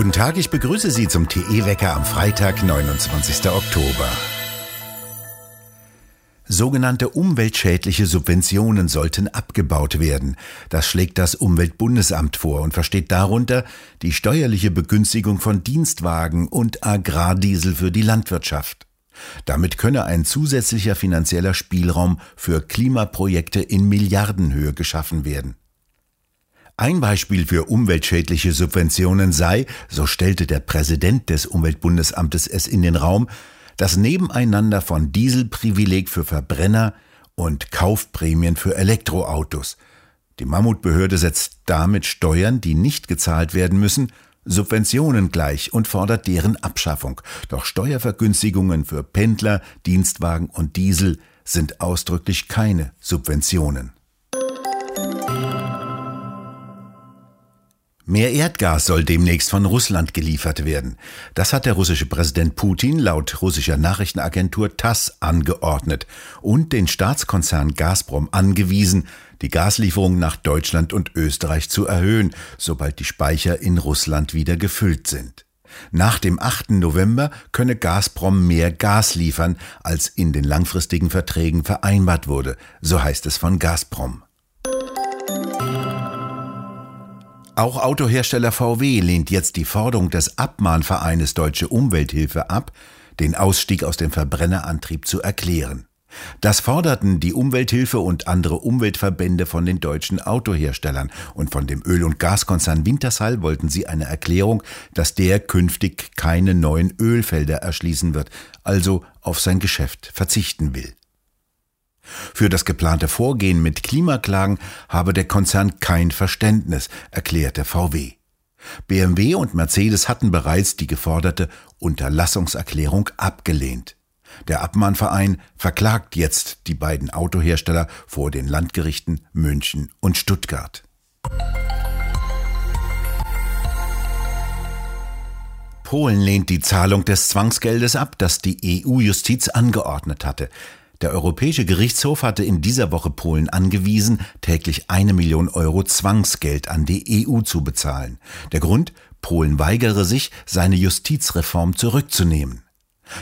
Guten Tag, ich begrüße Sie zum TE-Wecker am Freitag, 29. Oktober. Sogenannte umweltschädliche Subventionen sollten abgebaut werden. Das schlägt das Umweltbundesamt vor und versteht darunter die steuerliche Begünstigung von Dienstwagen und Agrardiesel für die Landwirtschaft. Damit könne ein zusätzlicher finanzieller Spielraum für Klimaprojekte in Milliardenhöhe geschaffen werden. Ein Beispiel für umweltschädliche Subventionen sei, so stellte der Präsident des Umweltbundesamtes es in den Raum, das Nebeneinander von Dieselprivileg für Verbrenner und Kaufprämien für Elektroautos. Die Mammutbehörde setzt damit Steuern, die nicht gezahlt werden müssen, Subventionen gleich und fordert deren Abschaffung. Doch Steuervergünstigungen für Pendler, Dienstwagen und Diesel sind ausdrücklich keine Subventionen. Mehr Erdgas soll demnächst von Russland geliefert werden. Das hat der russische Präsident Putin laut russischer Nachrichtenagentur TASS angeordnet und den Staatskonzern Gazprom angewiesen, die Gaslieferungen nach Deutschland und Österreich zu erhöhen, sobald die Speicher in Russland wieder gefüllt sind. Nach dem 8. November könne Gazprom mehr Gas liefern, als in den langfristigen Verträgen vereinbart wurde, so heißt es von Gazprom. Auch Autohersteller VW lehnt jetzt die Forderung des Abmahnvereines Deutsche Umwelthilfe ab, den Ausstieg aus dem Verbrennerantrieb zu erklären. Das forderten die Umwelthilfe und andere Umweltverbände von den deutschen Autoherstellern und von dem Öl- und Gaskonzern Wintershall wollten sie eine Erklärung, dass der künftig keine neuen Ölfelder erschließen wird, also auf sein Geschäft verzichten will. Für das geplante Vorgehen mit Klimaklagen habe der Konzern kein Verständnis, erklärte VW. BMW und Mercedes hatten bereits die geforderte Unterlassungserklärung abgelehnt. Der Abmahnverein verklagt jetzt die beiden Autohersteller vor den Landgerichten München und Stuttgart. Polen lehnt die Zahlung des Zwangsgeldes ab, das die EU-Justiz angeordnet hatte. Der Europäische Gerichtshof hatte in dieser Woche Polen angewiesen, täglich eine Million Euro Zwangsgeld an die EU zu bezahlen. Der Grund? Polen weigere sich, seine Justizreform zurückzunehmen.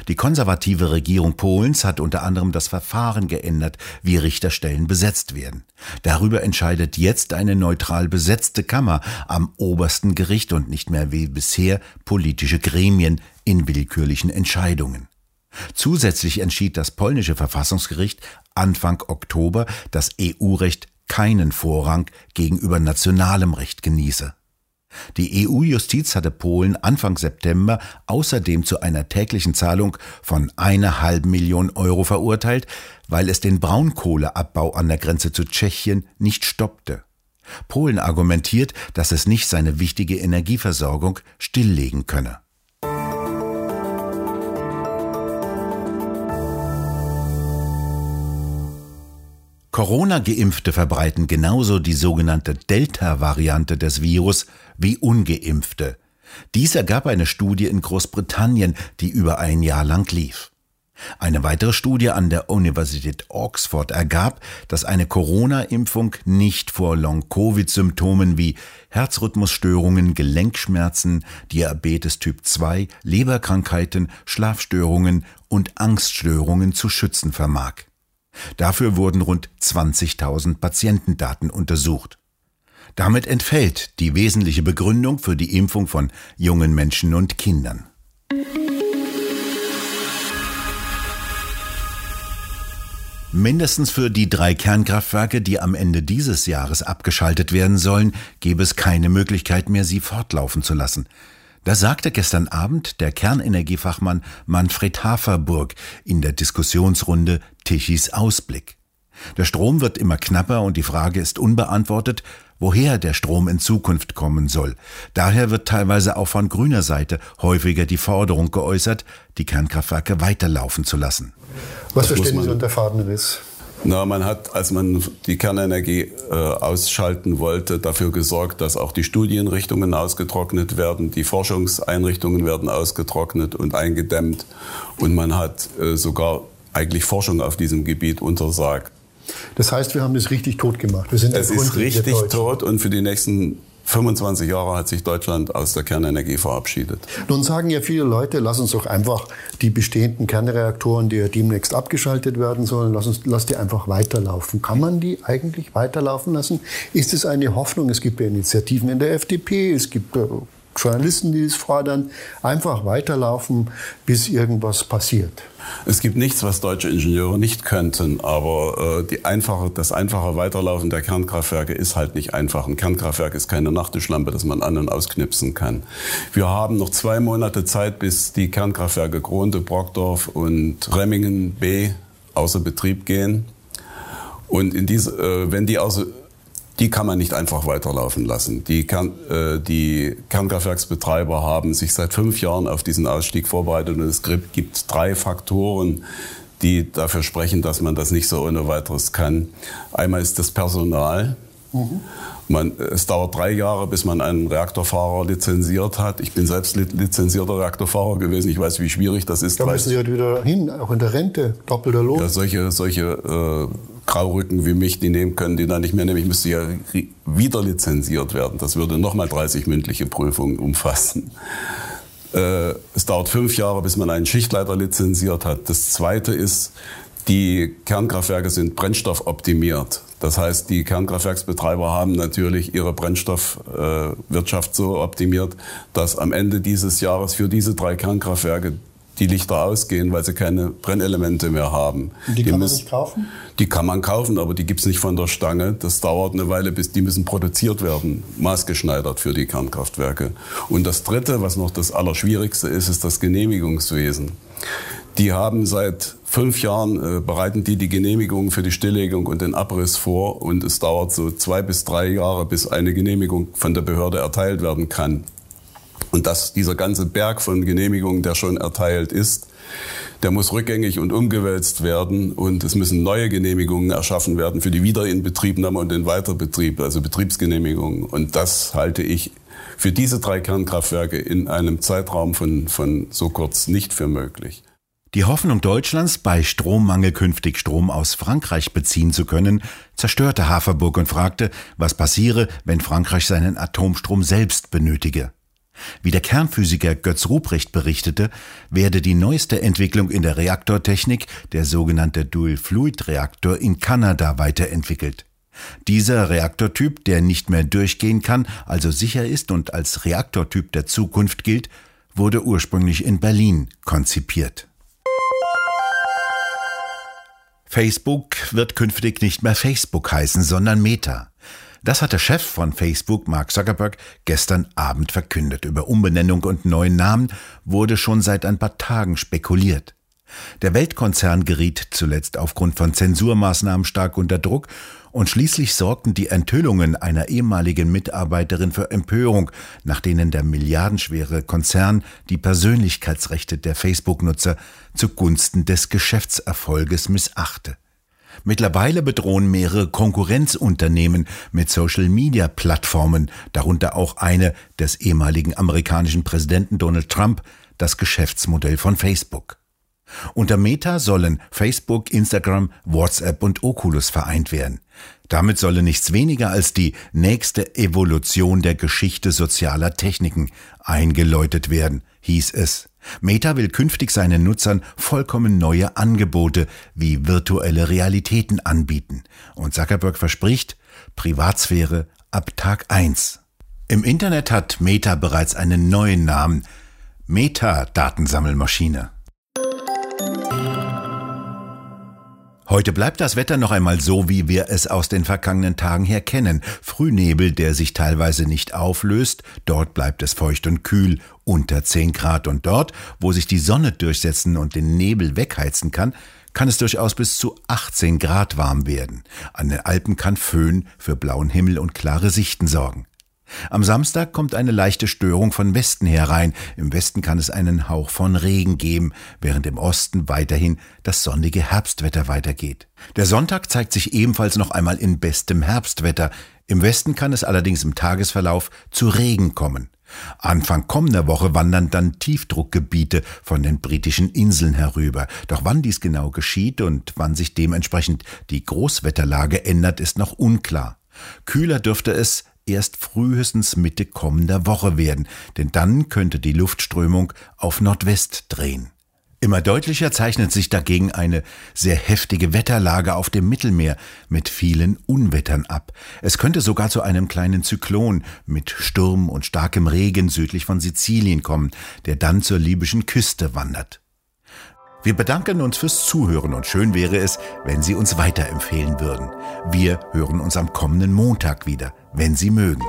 Die konservative Regierung Polens hat unter anderem das Verfahren geändert, wie Richterstellen besetzt werden. Darüber entscheidet jetzt eine neutral besetzte Kammer am obersten Gericht und nicht mehr wie bisher politische Gremien in willkürlichen Entscheidungen. Zusätzlich entschied das polnische Verfassungsgericht Anfang Oktober, dass EU-Recht keinen Vorrang gegenüber nationalem Recht genieße. Die EU-Justiz hatte Polen Anfang September außerdem zu einer täglichen Zahlung von einer halben Million Euro verurteilt, weil es den Braunkohleabbau an der Grenze zu Tschechien nicht stoppte. Polen argumentiert, dass es nicht seine wichtige Energieversorgung stilllegen könne. Corona-Geimpfte verbreiten genauso die sogenannte Delta-Variante des Virus wie ungeimpfte. Dies ergab eine Studie in Großbritannien, die über ein Jahr lang lief. Eine weitere Studie an der Universität Oxford ergab, dass eine Corona-Impfung nicht vor Long-Covid-Symptomen wie Herzrhythmusstörungen, Gelenkschmerzen, Diabetes Typ 2, Leberkrankheiten, Schlafstörungen und Angststörungen zu schützen vermag. Dafür wurden rund 20.000 Patientendaten untersucht. Damit entfällt die wesentliche Begründung für die Impfung von jungen Menschen und Kindern. Mindestens für die drei Kernkraftwerke, die am Ende dieses Jahres abgeschaltet werden sollen, gäbe es keine Möglichkeit mehr, sie fortlaufen zu lassen. Das sagte gestern Abend der Kernenergiefachmann Manfred Haferburg in der Diskussionsrunde Tichys Ausblick. Der Strom wird immer knapper und die Frage ist unbeantwortet, woher der Strom in Zukunft kommen soll. Daher wird teilweise auch von grüner Seite häufiger die Forderung geäußert, die Kernkraftwerke weiterlaufen zu lassen. Was verstehen Sie unter Fadenriss? Na, man hat, als man die Kernenergie äh, ausschalten wollte, dafür gesorgt, dass auch die Studienrichtungen ausgetrocknet werden, die Forschungseinrichtungen werden ausgetrocknet und eingedämmt und man hat äh, sogar eigentlich Forschung auf diesem Gebiet untersagt. Das heißt, wir haben das richtig tot gemacht. Wir sind es ist richtig tot und für die nächsten 25 Jahre hat sich Deutschland aus der Kernenergie verabschiedet. Nun sagen ja viele Leute, lass uns doch einfach die bestehenden Kernreaktoren, die ja demnächst abgeschaltet werden sollen, lass, uns, lass die einfach weiterlaufen. Kann man die eigentlich weiterlaufen lassen? Ist es eine Hoffnung? Es gibt ja Initiativen in der FDP, es gibt äh, Journalisten, die es fordern, einfach weiterlaufen, bis irgendwas passiert. Es gibt nichts, was deutsche Ingenieure nicht könnten, aber äh, einfache, das einfache Weiterlaufen der Kernkraftwerke ist halt nicht einfach. Ein Kernkraftwerk ist keine Nachttischlampe, das man an- und ausknipsen kann. Wir haben noch zwei Monate Zeit, bis die Kernkraftwerke Gronde, Brockdorf und Remmingen B außer Betrieb gehen. Und in diese, äh, wenn die außer die kann man nicht einfach weiterlaufen lassen. Die, Kern, äh, die Kernkraftwerksbetreiber haben sich seit fünf Jahren auf diesen Ausstieg vorbereitet und es gibt drei Faktoren, die dafür sprechen, dass man das nicht so ohne weiteres kann. Einmal ist das Personal. Mhm. Man, es dauert drei Jahre, bis man einen Reaktorfahrer lizenziert hat. Ich bin selbst lizenzierter Reaktorfahrer gewesen. Ich weiß, wie schwierig das ist. Da müssen Sie halt wieder hin, auch in der Rente, doppelter Lohn. Ja, solche, solche äh, Graurücken wie mich, die nehmen können, die dann nicht mehr nehmen. Ich müsste ja wieder lizenziert werden. Das würde nochmal 30 mündliche Prüfungen umfassen. Äh, es dauert fünf Jahre, bis man einen Schichtleiter lizenziert hat. Das Zweite ist, die Kernkraftwerke sind brennstoffoptimiert. Das heißt, die Kernkraftwerksbetreiber haben natürlich ihre Brennstoffwirtschaft so optimiert, dass am Ende dieses Jahres für diese drei Kernkraftwerke die Lichter ausgehen, weil sie keine Brennelemente mehr haben. Und die, die kann man nicht kaufen? Die kann man kaufen, aber die gibt's nicht von der Stange. Das dauert eine Weile, bis die müssen produziert werden, maßgeschneidert für die Kernkraftwerke. Und das Dritte, was noch das Allerschwierigste ist, ist das Genehmigungswesen. Die haben seit fünf Jahren, äh, bereiten die die Genehmigung für die Stilllegung und den Abriss vor und es dauert so zwei bis drei Jahre, bis eine Genehmigung von der Behörde erteilt werden kann. Und dass dieser ganze Berg von Genehmigungen, der schon erteilt ist, der muss rückgängig und umgewälzt werden und es müssen neue Genehmigungen erschaffen werden für die Wiederinbetriebnahme und den Weiterbetrieb, also Betriebsgenehmigungen. Und das halte ich für diese drei Kernkraftwerke in einem Zeitraum von, von so kurz nicht für möglich. Die Hoffnung Deutschlands, bei Strommangel künftig Strom aus Frankreich beziehen zu können, zerstörte Haferburg und fragte, was passiere, wenn Frankreich seinen Atomstrom selbst benötige. Wie der Kernphysiker Götz Ruprecht berichtete, werde die neueste Entwicklung in der Reaktortechnik, der sogenannte Dual-Fluid-Reaktor, in Kanada weiterentwickelt. Dieser Reaktortyp, der nicht mehr durchgehen kann, also sicher ist und als Reaktortyp der Zukunft gilt, wurde ursprünglich in Berlin konzipiert. Facebook wird künftig nicht mehr Facebook heißen, sondern Meta. Das hat der Chef von Facebook, Mark Zuckerberg, gestern Abend verkündet. Über Umbenennung und neuen Namen wurde schon seit ein paar Tagen spekuliert. Der Weltkonzern geriet zuletzt aufgrund von Zensurmaßnahmen stark unter Druck und schließlich sorgten die Enthüllungen einer ehemaligen Mitarbeiterin für Empörung, nach denen der milliardenschwere Konzern die Persönlichkeitsrechte der Facebook-Nutzer zugunsten des Geschäftserfolges missachte. Mittlerweile bedrohen mehrere Konkurrenzunternehmen mit Social-Media-Plattformen, darunter auch eine des ehemaligen amerikanischen Präsidenten Donald Trump, das Geschäftsmodell von Facebook. Unter Meta sollen Facebook, Instagram, WhatsApp und Oculus vereint werden. Damit solle nichts weniger als die nächste Evolution der Geschichte sozialer Techniken eingeläutet werden, hieß es. Meta will künftig seinen Nutzern vollkommen neue Angebote wie virtuelle Realitäten anbieten. Und Zuckerberg verspricht Privatsphäre ab Tag 1. Im Internet hat Meta bereits einen neuen Namen. Meta-Datensammelmaschine. Heute bleibt das Wetter noch einmal so, wie wir es aus den vergangenen Tagen her kennen. Frühnebel, der sich teilweise nicht auflöst, dort bleibt es feucht und kühl, unter 10 Grad und dort, wo sich die Sonne durchsetzen und den Nebel wegheizen kann, kann es durchaus bis zu 18 Grad warm werden. An den Alpen kann Föhn für blauen Himmel und klare Sichten sorgen. Am Samstag kommt eine leichte Störung von Westen herein. Im Westen kann es einen Hauch von Regen geben, während im Osten weiterhin das sonnige Herbstwetter weitergeht. Der Sonntag zeigt sich ebenfalls noch einmal in bestem Herbstwetter. Im Westen kann es allerdings im Tagesverlauf zu Regen kommen. Anfang kommender Woche wandern dann Tiefdruckgebiete von den britischen Inseln herüber. Doch wann dies genau geschieht und wann sich dementsprechend die Großwetterlage ändert, ist noch unklar. Kühler dürfte es erst frühestens Mitte kommender Woche werden, denn dann könnte die Luftströmung auf Nordwest drehen. Immer deutlicher zeichnet sich dagegen eine sehr heftige Wetterlage auf dem Mittelmeer mit vielen Unwettern ab. Es könnte sogar zu einem kleinen Zyklon mit Sturm und starkem Regen südlich von Sizilien kommen, der dann zur libyschen Küste wandert. Wir bedanken uns fürs Zuhören und schön wäre es, wenn Sie uns weiterempfehlen würden. Wir hören uns am kommenden Montag wieder, wenn Sie mögen.